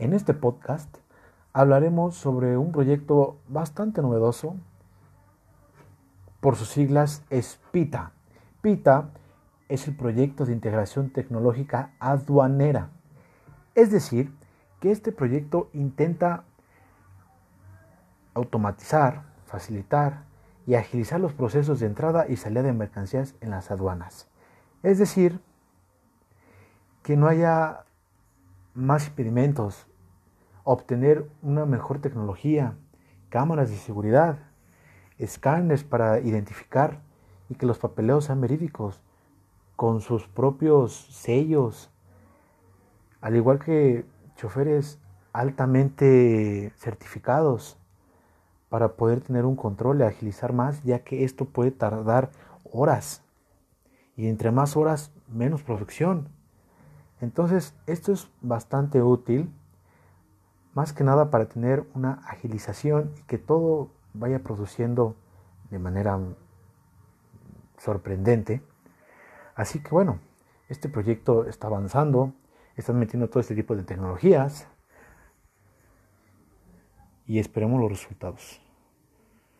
En este podcast hablaremos sobre un proyecto bastante novedoso, por sus siglas es PITA. PITA es el proyecto de integración tecnológica aduanera. Es decir, que este proyecto intenta automatizar, facilitar y agilizar los procesos de entrada y salida de mercancías en las aduanas. Es decir, que no haya más impedimentos, obtener una mejor tecnología, cámaras de seguridad, escáneres para identificar y que los papeleos sean verídicos, con sus propios sellos, al igual que choferes altamente certificados para poder tener un control y agilizar más, ya que esto puede tardar horas. Y entre más horas, menos producción. Entonces, esto es bastante útil, más que nada para tener una agilización y que todo vaya produciendo de manera sorprendente. Así que bueno, este proyecto está avanzando, están metiendo todo este tipo de tecnologías y esperemos los resultados.